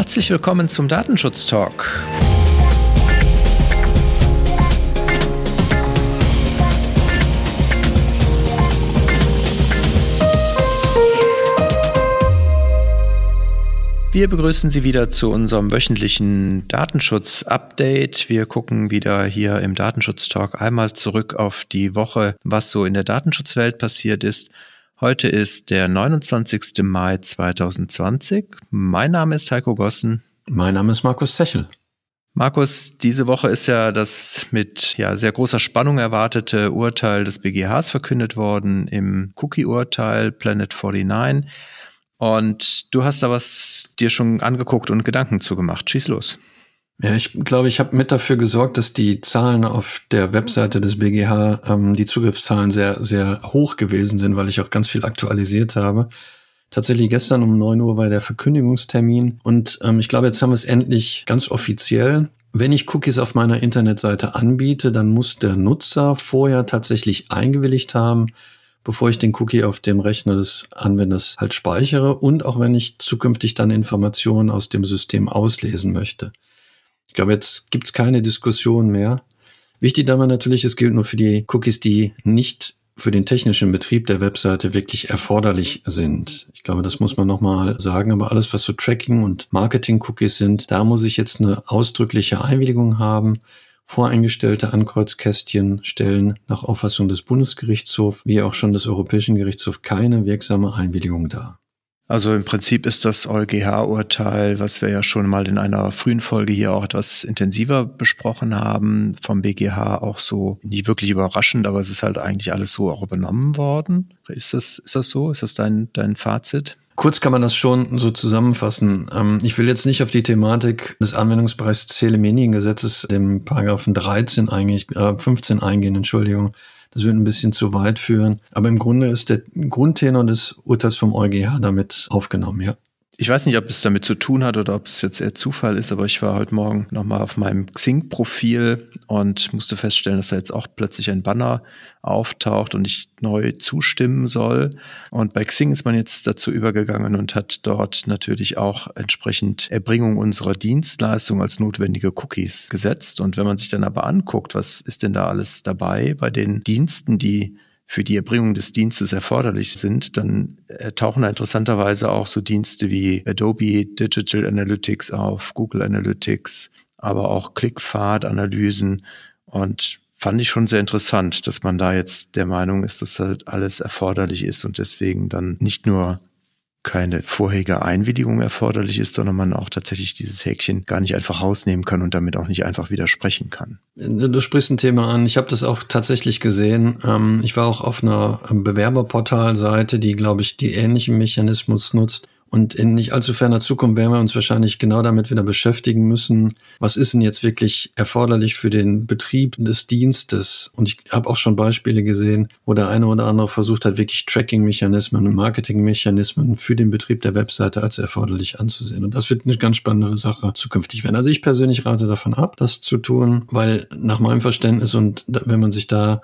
Herzlich willkommen zum Datenschutz Talk. Wir begrüßen Sie wieder zu unserem wöchentlichen Datenschutz-Update. Wir gucken wieder hier im Datenschutz-Talk einmal zurück auf die Woche, was so in der Datenschutzwelt passiert ist. Heute ist der 29. Mai 2020. Mein Name ist Heiko Gossen. Mein Name ist Markus Zechel. Markus, diese Woche ist ja das mit ja, sehr großer Spannung erwartete Urteil des BGHs verkündet worden im Cookie-Urteil Planet 49. Und du hast da was dir schon angeguckt und Gedanken zugemacht. Schieß los. Ja, ich glaube, ich habe mit dafür gesorgt, dass die Zahlen auf der Webseite des BGH, ähm, die Zugriffszahlen sehr, sehr hoch gewesen sind, weil ich auch ganz viel aktualisiert habe. Tatsächlich gestern um neun Uhr war der Verkündigungstermin und ähm, ich glaube, jetzt haben wir es endlich ganz offiziell. Wenn ich Cookies auf meiner Internetseite anbiete, dann muss der Nutzer vorher tatsächlich eingewilligt haben, bevor ich den Cookie auf dem Rechner des Anwenders halt speichere und auch wenn ich zukünftig dann Informationen aus dem System auslesen möchte. Ich glaube, jetzt gibt's keine Diskussion mehr. Wichtig dabei natürlich, es gilt nur für die Cookies, die nicht für den technischen Betrieb der Webseite wirklich erforderlich sind. Ich glaube, das muss man nochmal sagen. Aber alles, was so Tracking und Marketing-Cookies sind, da muss ich jetzt eine ausdrückliche Einwilligung haben voreingestellte Ankreuzkästchen stellen nach Auffassung des Bundesgerichtshofs wie auch schon des Europäischen Gerichtshofs keine wirksame Einwilligung dar. Also im Prinzip ist das EuGH-Urteil, was wir ja schon mal in einer frühen Folge hier auch etwas intensiver besprochen haben, vom BGH auch so nicht wirklich überraschend, aber es ist halt eigentlich alles so auch übernommen worden. Ist das, ist das so? Ist das dein, dein Fazit? Kurz kann man das schon so zusammenfassen. Ähm, ich will jetzt nicht auf die Thematik des Anwendungsbereichs Telemediengesetzes, dem Paragraphen 13 eigentlich, äh, 15 eingehen, Entschuldigung. Das würde ein bisschen zu weit führen. Aber im Grunde ist der Grundtenor des Urteils vom EuGH damit aufgenommen, ja. Ich weiß nicht, ob es damit zu tun hat oder ob es jetzt eher Zufall ist, aber ich war heute Morgen nochmal auf meinem Xing-Profil und musste feststellen, dass da jetzt auch plötzlich ein Banner auftaucht und ich neu zustimmen soll. Und bei Xing ist man jetzt dazu übergegangen und hat dort natürlich auch entsprechend Erbringung unserer Dienstleistung als notwendige Cookies gesetzt. Und wenn man sich dann aber anguckt, was ist denn da alles dabei bei den Diensten, die für die Erbringung des Dienstes erforderlich sind, dann äh, tauchen da interessanterweise auch so Dienste wie Adobe Digital Analytics auf, Google Analytics, aber auch Klickpfad-Analysen und fand ich schon sehr interessant, dass man da jetzt der Meinung ist, dass halt alles erforderlich ist und deswegen dann nicht nur keine vorherige Einwilligung erforderlich ist, sondern man auch tatsächlich dieses Häkchen gar nicht einfach rausnehmen kann und damit auch nicht einfach widersprechen kann. Du sprichst ein Thema an. Ich habe das auch tatsächlich gesehen. Ähm, ich war auch auf einer Bewerberportalseite, die, glaube ich, die ähnlichen Mechanismus nutzt. Und in nicht allzu ferner Zukunft werden wir uns wahrscheinlich genau damit wieder beschäftigen müssen, was ist denn jetzt wirklich erforderlich für den Betrieb des Dienstes. Und ich habe auch schon Beispiele gesehen, wo der eine oder andere versucht hat, wirklich Tracking-Mechanismen und Marketing-Mechanismen für den Betrieb der Webseite als erforderlich anzusehen. Und das wird eine ganz spannende Sache zukünftig werden. Also ich persönlich rate davon ab, das zu tun, weil nach meinem Verständnis und wenn man sich da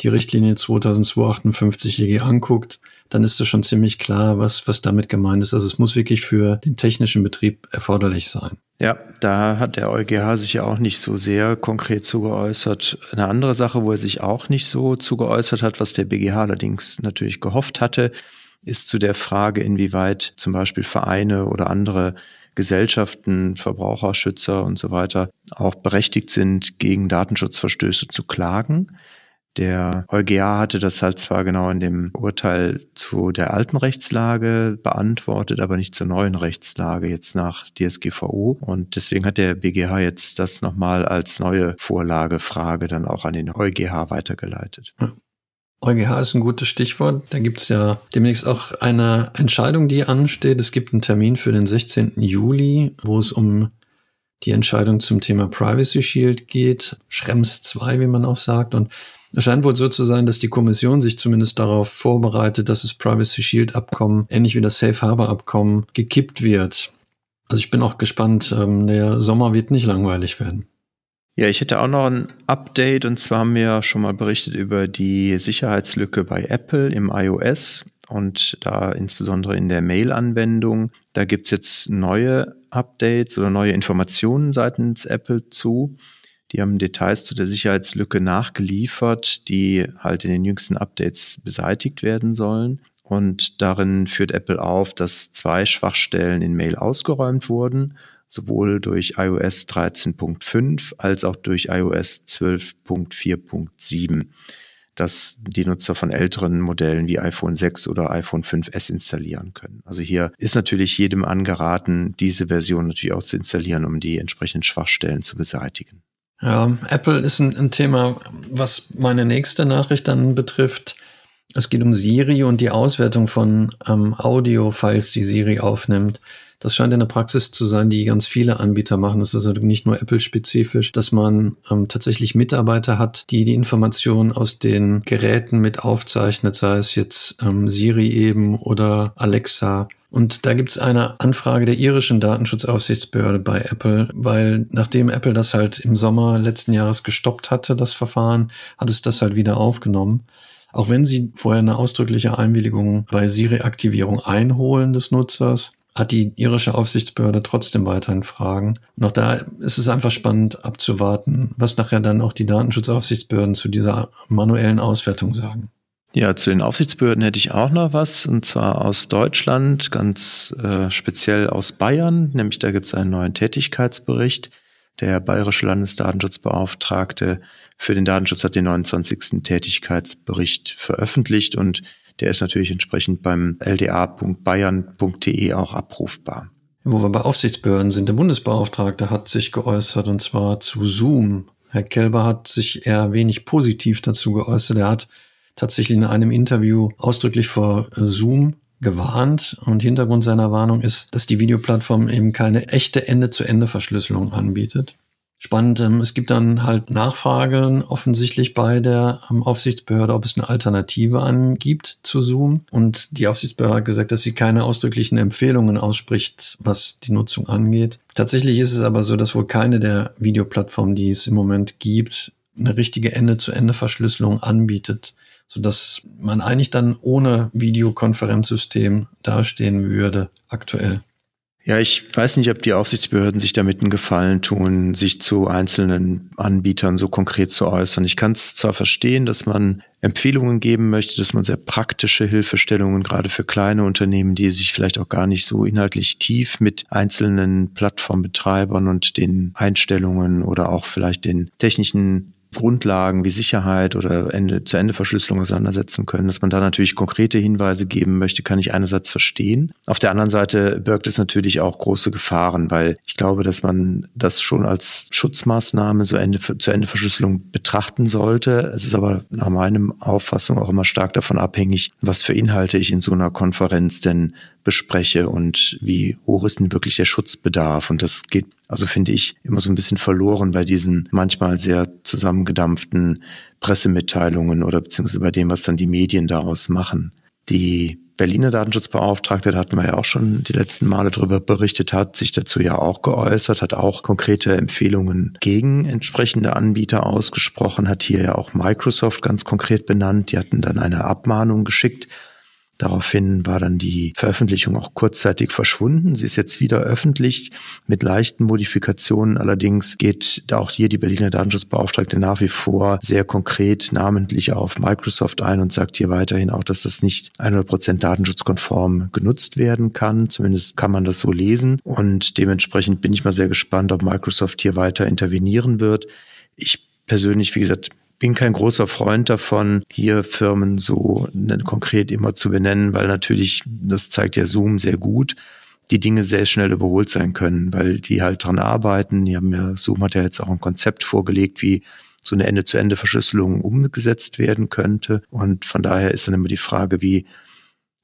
die Richtlinie 2258 EG anguckt, dann ist es schon ziemlich klar, was, was damit gemeint ist. Also es muss wirklich für den technischen Betrieb erforderlich sein. Ja, da hat der EuGH sich ja auch nicht so sehr konkret zugeäußert. Eine andere Sache, wo er sich auch nicht so zugeäußert hat, was der BGH allerdings natürlich gehofft hatte, ist zu der Frage, inwieweit zum Beispiel Vereine oder andere Gesellschaften, Verbraucherschützer und so weiter auch berechtigt sind, gegen Datenschutzverstöße zu klagen. Der EuGH hatte das halt zwar genau in dem Urteil zu der alten Rechtslage beantwortet, aber nicht zur neuen Rechtslage jetzt nach DSGVO. Und deswegen hat der BGH jetzt das nochmal als neue Vorlagefrage dann auch an den EuGH weitergeleitet. EuGH ist ein gutes Stichwort. Da gibt es ja demnächst auch eine Entscheidung, die ansteht. Es gibt einen Termin für den 16. Juli, wo es um die Entscheidung zum Thema Privacy Shield geht. Schrems 2, wie man auch sagt. Und es scheint wohl so zu sein, dass die Kommission sich zumindest darauf vorbereitet, dass das Privacy Shield Abkommen, ähnlich wie das Safe Harbor Abkommen, gekippt wird. Also ich bin auch gespannt. Ähm, der Sommer wird nicht langweilig werden. Ja, ich hätte auch noch ein Update und zwar haben wir schon mal berichtet über die Sicherheitslücke bei Apple im iOS und da insbesondere in der Mail-Anwendung. Da gibt's jetzt neue Updates oder neue Informationen seitens Apple zu. Die haben Details zu der Sicherheitslücke nachgeliefert, die halt in den jüngsten Updates beseitigt werden sollen. Und darin führt Apple auf, dass zwei Schwachstellen in Mail ausgeräumt wurden, sowohl durch iOS 13.5 als auch durch iOS 12.4.7 dass die Nutzer von älteren Modellen wie iPhone 6 oder iPhone 5S installieren können. Also hier ist natürlich jedem angeraten, diese Version natürlich auch zu installieren, um die entsprechenden Schwachstellen zu beseitigen. Ja, Apple ist ein, ein Thema, was meine nächste Nachricht dann betrifft. Es geht um Siri und die Auswertung von ähm, Audio-Files, die Siri aufnimmt. Das scheint eine Praxis zu sein, die ganz viele Anbieter machen. Das ist also nicht nur Apple-spezifisch, dass man ähm, tatsächlich Mitarbeiter hat, die die Informationen aus den Geräten mit aufzeichnet, sei es jetzt ähm, Siri eben oder Alexa und da gibt es eine Anfrage der irischen Datenschutzaufsichtsbehörde bei Apple, weil nachdem Apple das halt im Sommer letzten Jahres gestoppt hatte, das Verfahren, hat es das halt wieder aufgenommen. Auch wenn sie vorher eine ausdrückliche Einwilligung bei Siri-Aktivierung einholen des Nutzers, hat die irische Aufsichtsbehörde trotzdem weiterhin Fragen. Auch da ist es einfach spannend abzuwarten, was nachher dann auch die Datenschutzaufsichtsbehörden zu dieser manuellen Auswertung sagen. Ja, zu den Aufsichtsbehörden hätte ich auch noch was, und zwar aus Deutschland, ganz äh, speziell aus Bayern, nämlich da gibt es einen neuen Tätigkeitsbericht. Der bayerische Landesdatenschutzbeauftragte für den Datenschutz hat den 29. Tätigkeitsbericht veröffentlicht und der ist natürlich entsprechend beim lda.bayern.de auch abrufbar. Wo wir bei Aufsichtsbehörden sind, der Bundesbeauftragte hat sich geäußert und zwar zu Zoom. Herr Kelber hat sich eher wenig positiv dazu geäußert. Er hat tatsächlich in einem Interview ausdrücklich vor Zoom gewarnt. Und Hintergrund seiner Warnung ist, dass die Videoplattform eben keine echte Ende-zu-Ende-Verschlüsselung anbietet. Spannend, ähm, es gibt dann halt Nachfragen offensichtlich bei der ähm, Aufsichtsbehörde, ob es eine Alternative angibt zu Zoom. Und die Aufsichtsbehörde hat gesagt, dass sie keine ausdrücklichen Empfehlungen ausspricht, was die Nutzung angeht. Tatsächlich ist es aber so, dass wohl keine der Videoplattformen, die es im Moment gibt, eine richtige Ende-zu-Ende-Verschlüsselung anbietet so dass man eigentlich dann ohne Videokonferenzsystem dastehen würde aktuell. Ja, ich weiß nicht, ob die Aufsichtsbehörden sich damit einen Gefallen tun, sich zu einzelnen Anbietern so konkret zu äußern. Ich kann es zwar verstehen, dass man Empfehlungen geben möchte, dass man sehr praktische Hilfestellungen gerade für kleine Unternehmen, die sich vielleicht auch gar nicht so inhaltlich tief mit einzelnen Plattformbetreibern und den Einstellungen oder auch vielleicht den technischen Grundlagen wie Sicherheit oder Ende, zu Ende Verschlüsselung auseinandersetzen können, dass man da natürlich konkrete Hinweise geben möchte, kann ich einerseits verstehen. Auf der anderen Seite birgt es natürlich auch große Gefahren, weil ich glaube, dass man das schon als Schutzmaßnahme so Ende, zu Ende Verschlüsselung betrachten sollte. Es ist aber nach meinem Auffassung auch immer stark davon abhängig, was für Inhalte ich in so einer Konferenz denn bespreche und wie hoch ist denn wirklich der Schutzbedarf. Und das geht, also finde ich, immer so ein bisschen verloren bei diesen manchmal sehr zusammengedampften Pressemitteilungen oder beziehungsweise bei dem, was dann die Medien daraus machen. Die Berliner Datenschutzbeauftragte, da hatten wir ja auch schon die letzten Male darüber berichtet, hat sich dazu ja auch geäußert, hat auch konkrete Empfehlungen gegen entsprechende Anbieter ausgesprochen, hat hier ja auch Microsoft ganz konkret benannt. Die hatten dann eine Abmahnung geschickt Daraufhin war dann die Veröffentlichung auch kurzzeitig verschwunden. Sie ist jetzt wieder öffentlich mit leichten Modifikationen. Allerdings geht da auch hier die Berliner Datenschutzbeauftragte nach wie vor sehr konkret namentlich auf Microsoft ein und sagt hier weiterhin auch, dass das nicht 100 Prozent datenschutzkonform genutzt werden kann. Zumindest kann man das so lesen. Und dementsprechend bin ich mal sehr gespannt, ob Microsoft hier weiter intervenieren wird. Ich persönlich, wie gesagt, bin kein großer Freund davon, hier Firmen so konkret immer zu benennen, weil natürlich, das zeigt ja Zoom sehr gut, die Dinge sehr schnell überholt sein können, weil die halt dran arbeiten. Die haben ja, Zoom hat ja jetzt auch ein Konzept vorgelegt, wie so eine Ende-zu-Ende-Verschlüsselung umgesetzt werden könnte. Und von daher ist dann immer die Frage, wie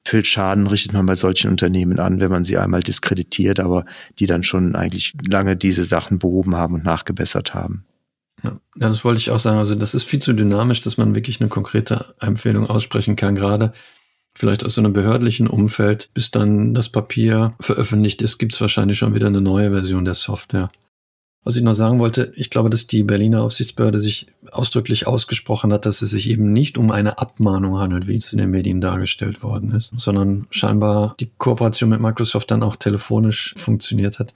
viel Schaden richtet man bei solchen Unternehmen an, wenn man sie einmal diskreditiert, aber die dann schon eigentlich lange diese Sachen behoben haben und nachgebessert haben. Ja. das wollte ich auch sagen. Also das ist viel zu dynamisch, dass man wirklich eine konkrete Empfehlung aussprechen kann, gerade vielleicht aus so einem behördlichen Umfeld, bis dann das Papier veröffentlicht ist, gibt es wahrscheinlich schon wieder eine neue Version der Software. Was ich noch sagen wollte, ich glaube, dass die Berliner Aufsichtsbehörde sich ausdrücklich ausgesprochen hat, dass es sich eben nicht um eine Abmahnung handelt, wie es in den Medien dargestellt worden ist, sondern scheinbar die Kooperation mit Microsoft dann auch telefonisch funktioniert hat.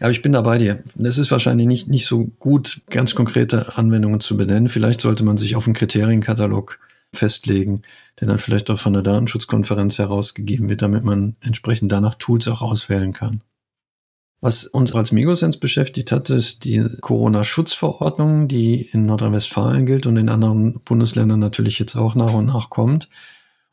Ja, ich bin da bei dir. Es ist wahrscheinlich nicht, nicht so gut, ganz konkrete Anwendungen zu benennen. Vielleicht sollte man sich auf einen Kriterienkatalog festlegen, der dann vielleicht auch von der Datenschutzkonferenz herausgegeben wird, damit man entsprechend danach Tools auch auswählen kann. Was uns als Megosens beschäftigt hat, ist die Corona-Schutzverordnung, die in Nordrhein-Westfalen gilt und in anderen Bundesländern natürlich jetzt auch nach und nach kommt.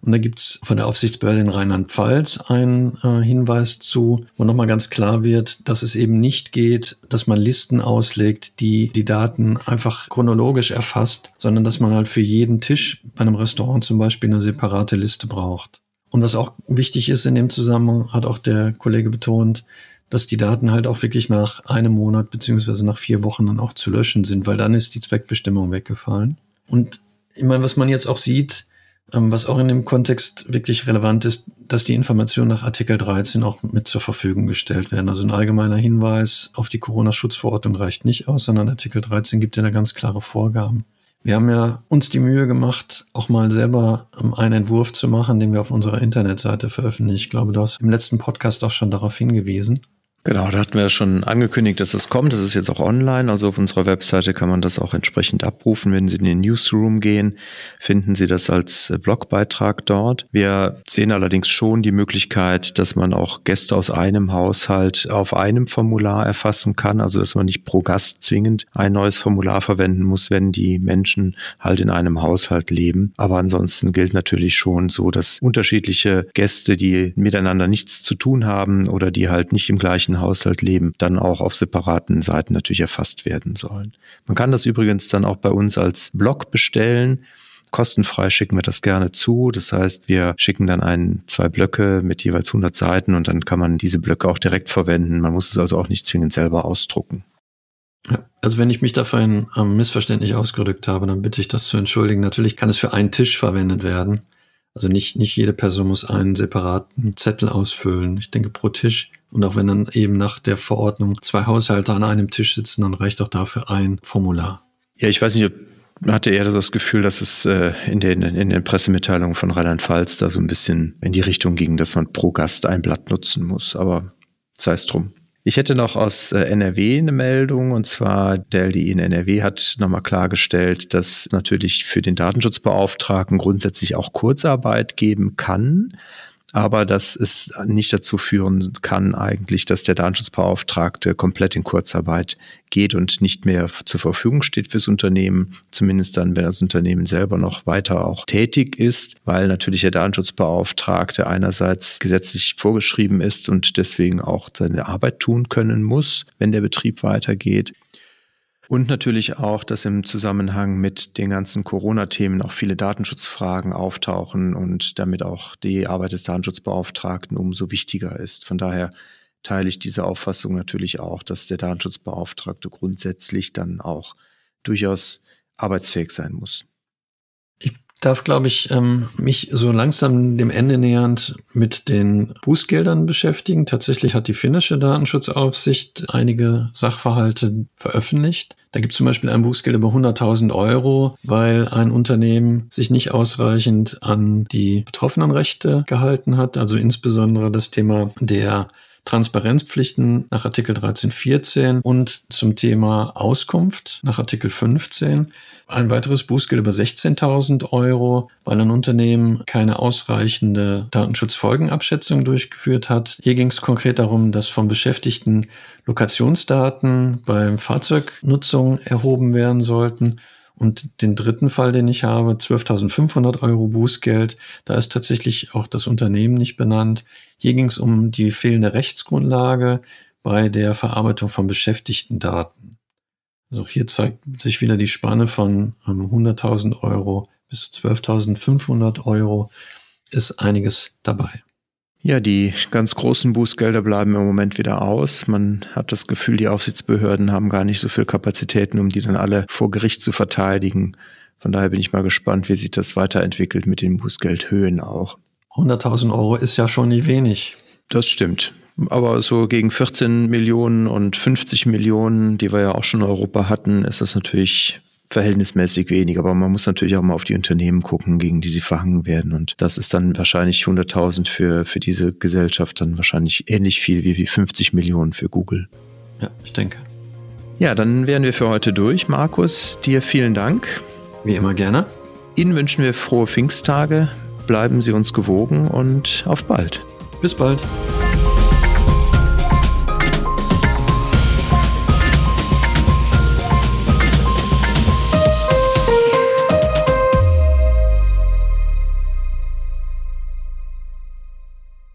Und da gibt's von der Aufsichtsbehörde in Rheinland-Pfalz einen äh, Hinweis zu, wo nochmal ganz klar wird, dass es eben nicht geht, dass man Listen auslegt, die die Daten einfach chronologisch erfasst, sondern dass man halt für jeden Tisch bei einem Restaurant zum Beispiel eine separate Liste braucht. Und was auch wichtig ist in dem Zusammenhang, hat auch der Kollege betont, dass die Daten halt auch wirklich nach einem Monat beziehungsweise nach vier Wochen dann auch zu löschen sind, weil dann ist die Zweckbestimmung weggefallen. Und ich meine, was man jetzt auch sieht, was auch in dem Kontext wirklich relevant ist, dass die Informationen nach Artikel 13 auch mit zur Verfügung gestellt werden. Also ein allgemeiner Hinweis auf die Corona-Schutzverordnung reicht nicht aus, sondern Artikel 13 gibt ja da ganz klare Vorgaben. Wir haben ja uns die Mühe gemacht, auch mal selber ähm, einen Entwurf zu machen, den wir auf unserer Internetseite veröffentlichen. Ich glaube, du hast im letzten Podcast auch schon darauf hingewiesen. Genau, da hatten wir schon angekündigt, dass es kommt. Das ist jetzt auch online. Also auf unserer Webseite kann man das auch entsprechend abrufen. Wenn Sie in den Newsroom gehen, finden Sie das als äh, Blogbeitrag dort. Wir sehen allerdings schon die Möglichkeit, dass man auch Gäste aus einem Haushalt auf einem Formular erfassen kann. Also dass man nicht pro Gast zwingend ein neues Formular verwenden muss, wenn die Menschen halt in einem Haushalt leben. Aber ansonsten gilt natürlich schon so, dass unterschiedliche Gäste, die miteinander nichts zu tun haben oder die halt nicht im gleichen gleichen Haushalt leben, dann auch auf separaten Seiten natürlich erfasst werden sollen. Man kann das übrigens dann auch bei uns als Blog bestellen. Kostenfrei schicken wir das gerne zu. Das heißt, wir schicken dann ein, zwei Blöcke mit jeweils 100 Seiten und dann kann man diese Blöcke auch direkt verwenden. Man muss es also auch nicht zwingend selber ausdrucken. Also wenn ich mich da vorhin ähm, missverständlich ausgedrückt habe, dann bitte ich das zu entschuldigen. Natürlich kann es für einen Tisch verwendet werden. Also nicht, nicht jede Person muss einen separaten Zettel ausfüllen. Ich denke pro Tisch. Und auch wenn dann eben nach der Verordnung zwei Haushalte an einem Tisch sitzen, dann reicht auch dafür ein Formular. Ja, ich weiß nicht, ob hatte eher das Gefühl, dass es äh, in, den, in den Pressemitteilungen von Rheinland-Pfalz da so ein bisschen in die Richtung ging, dass man pro Gast ein Blatt nutzen muss. Aber sei es drum. Ich hätte noch aus äh, NRW eine Meldung und zwar der LDI in NRW hat nochmal klargestellt, dass natürlich für den Datenschutzbeauftragten grundsätzlich auch Kurzarbeit geben kann aber dass es nicht dazu führen kann eigentlich, dass der Datenschutzbeauftragte komplett in Kurzarbeit geht und nicht mehr zur Verfügung steht fürs Unternehmen, zumindest dann, wenn das Unternehmen selber noch weiter auch tätig ist, weil natürlich der Datenschutzbeauftragte einerseits gesetzlich vorgeschrieben ist und deswegen auch seine Arbeit tun können muss, wenn der Betrieb weitergeht. Und natürlich auch, dass im Zusammenhang mit den ganzen Corona-Themen auch viele Datenschutzfragen auftauchen und damit auch die Arbeit des Datenschutzbeauftragten umso wichtiger ist. Von daher teile ich diese Auffassung natürlich auch, dass der Datenschutzbeauftragte grundsätzlich dann auch durchaus arbeitsfähig sein muss darf, glaube ich, ähm, mich so langsam dem Ende nähernd mit den Bußgeldern beschäftigen. Tatsächlich hat die finnische Datenschutzaufsicht einige Sachverhalte veröffentlicht. Da gibt es zum Beispiel ein Bußgeld über 100.000 Euro, weil ein Unternehmen sich nicht ausreichend an die betroffenen Rechte gehalten hat. Also insbesondere das Thema der Transparenzpflichten nach Artikel 13.14 und zum Thema Auskunft nach Artikel 15. Ein weiteres Bußgeld über 16.000 Euro, weil ein Unternehmen keine ausreichende Datenschutzfolgenabschätzung durchgeführt hat. Hier ging es konkret darum, dass vom Beschäftigten Lokationsdaten beim Fahrzeugnutzung erhoben werden sollten und den dritten Fall, den ich habe, 12.500 Euro Bußgeld, da ist tatsächlich auch das Unternehmen nicht benannt. Hier ging es um die fehlende Rechtsgrundlage bei der Verarbeitung von Beschäftigtendaten. Also hier zeigt sich wieder die Spanne von 100.000 ähm, Euro bis 12.500 Euro ist einiges dabei. Ja, die ganz großen Bußgelder bleiben im Moment wieder aus. Man hat das Gefühl, die Aufsichtsbehörden haben gar nicht so viel Kapazitäten, um die dann alle vor Gericht zu verteidigen. Von daher bin ich mal gespannt, wie sich das weiterentwickelt mit den Bußgeldhöhen auch. 100.000 Euro ist ja schon nicht wenig. Das stimmt. Aber so gegen 14 Millionen und 50 Millionen, die wir ja auch schon in Europa hatten, ist das natürlich verhältnismäßig wenig. Aber man muss natürlich auch mal auf die Unternehmen gucken, gegen die sie verhangen werden. Und das ist dann wahrscheinlich 100.000 für, für diese Gesellschaft dann wahrscheinlich ähnlich viel wie, wie 50 Millionen für Google. Ja, ich denke. Ja, dann wären wir für heute durch. Markus, dir vielen Dank. Wie immer gerne. Ihnen wünschen wir frohe Pfingsttage. Bleiben Sie uns gewogen und auf bald. Bis bald.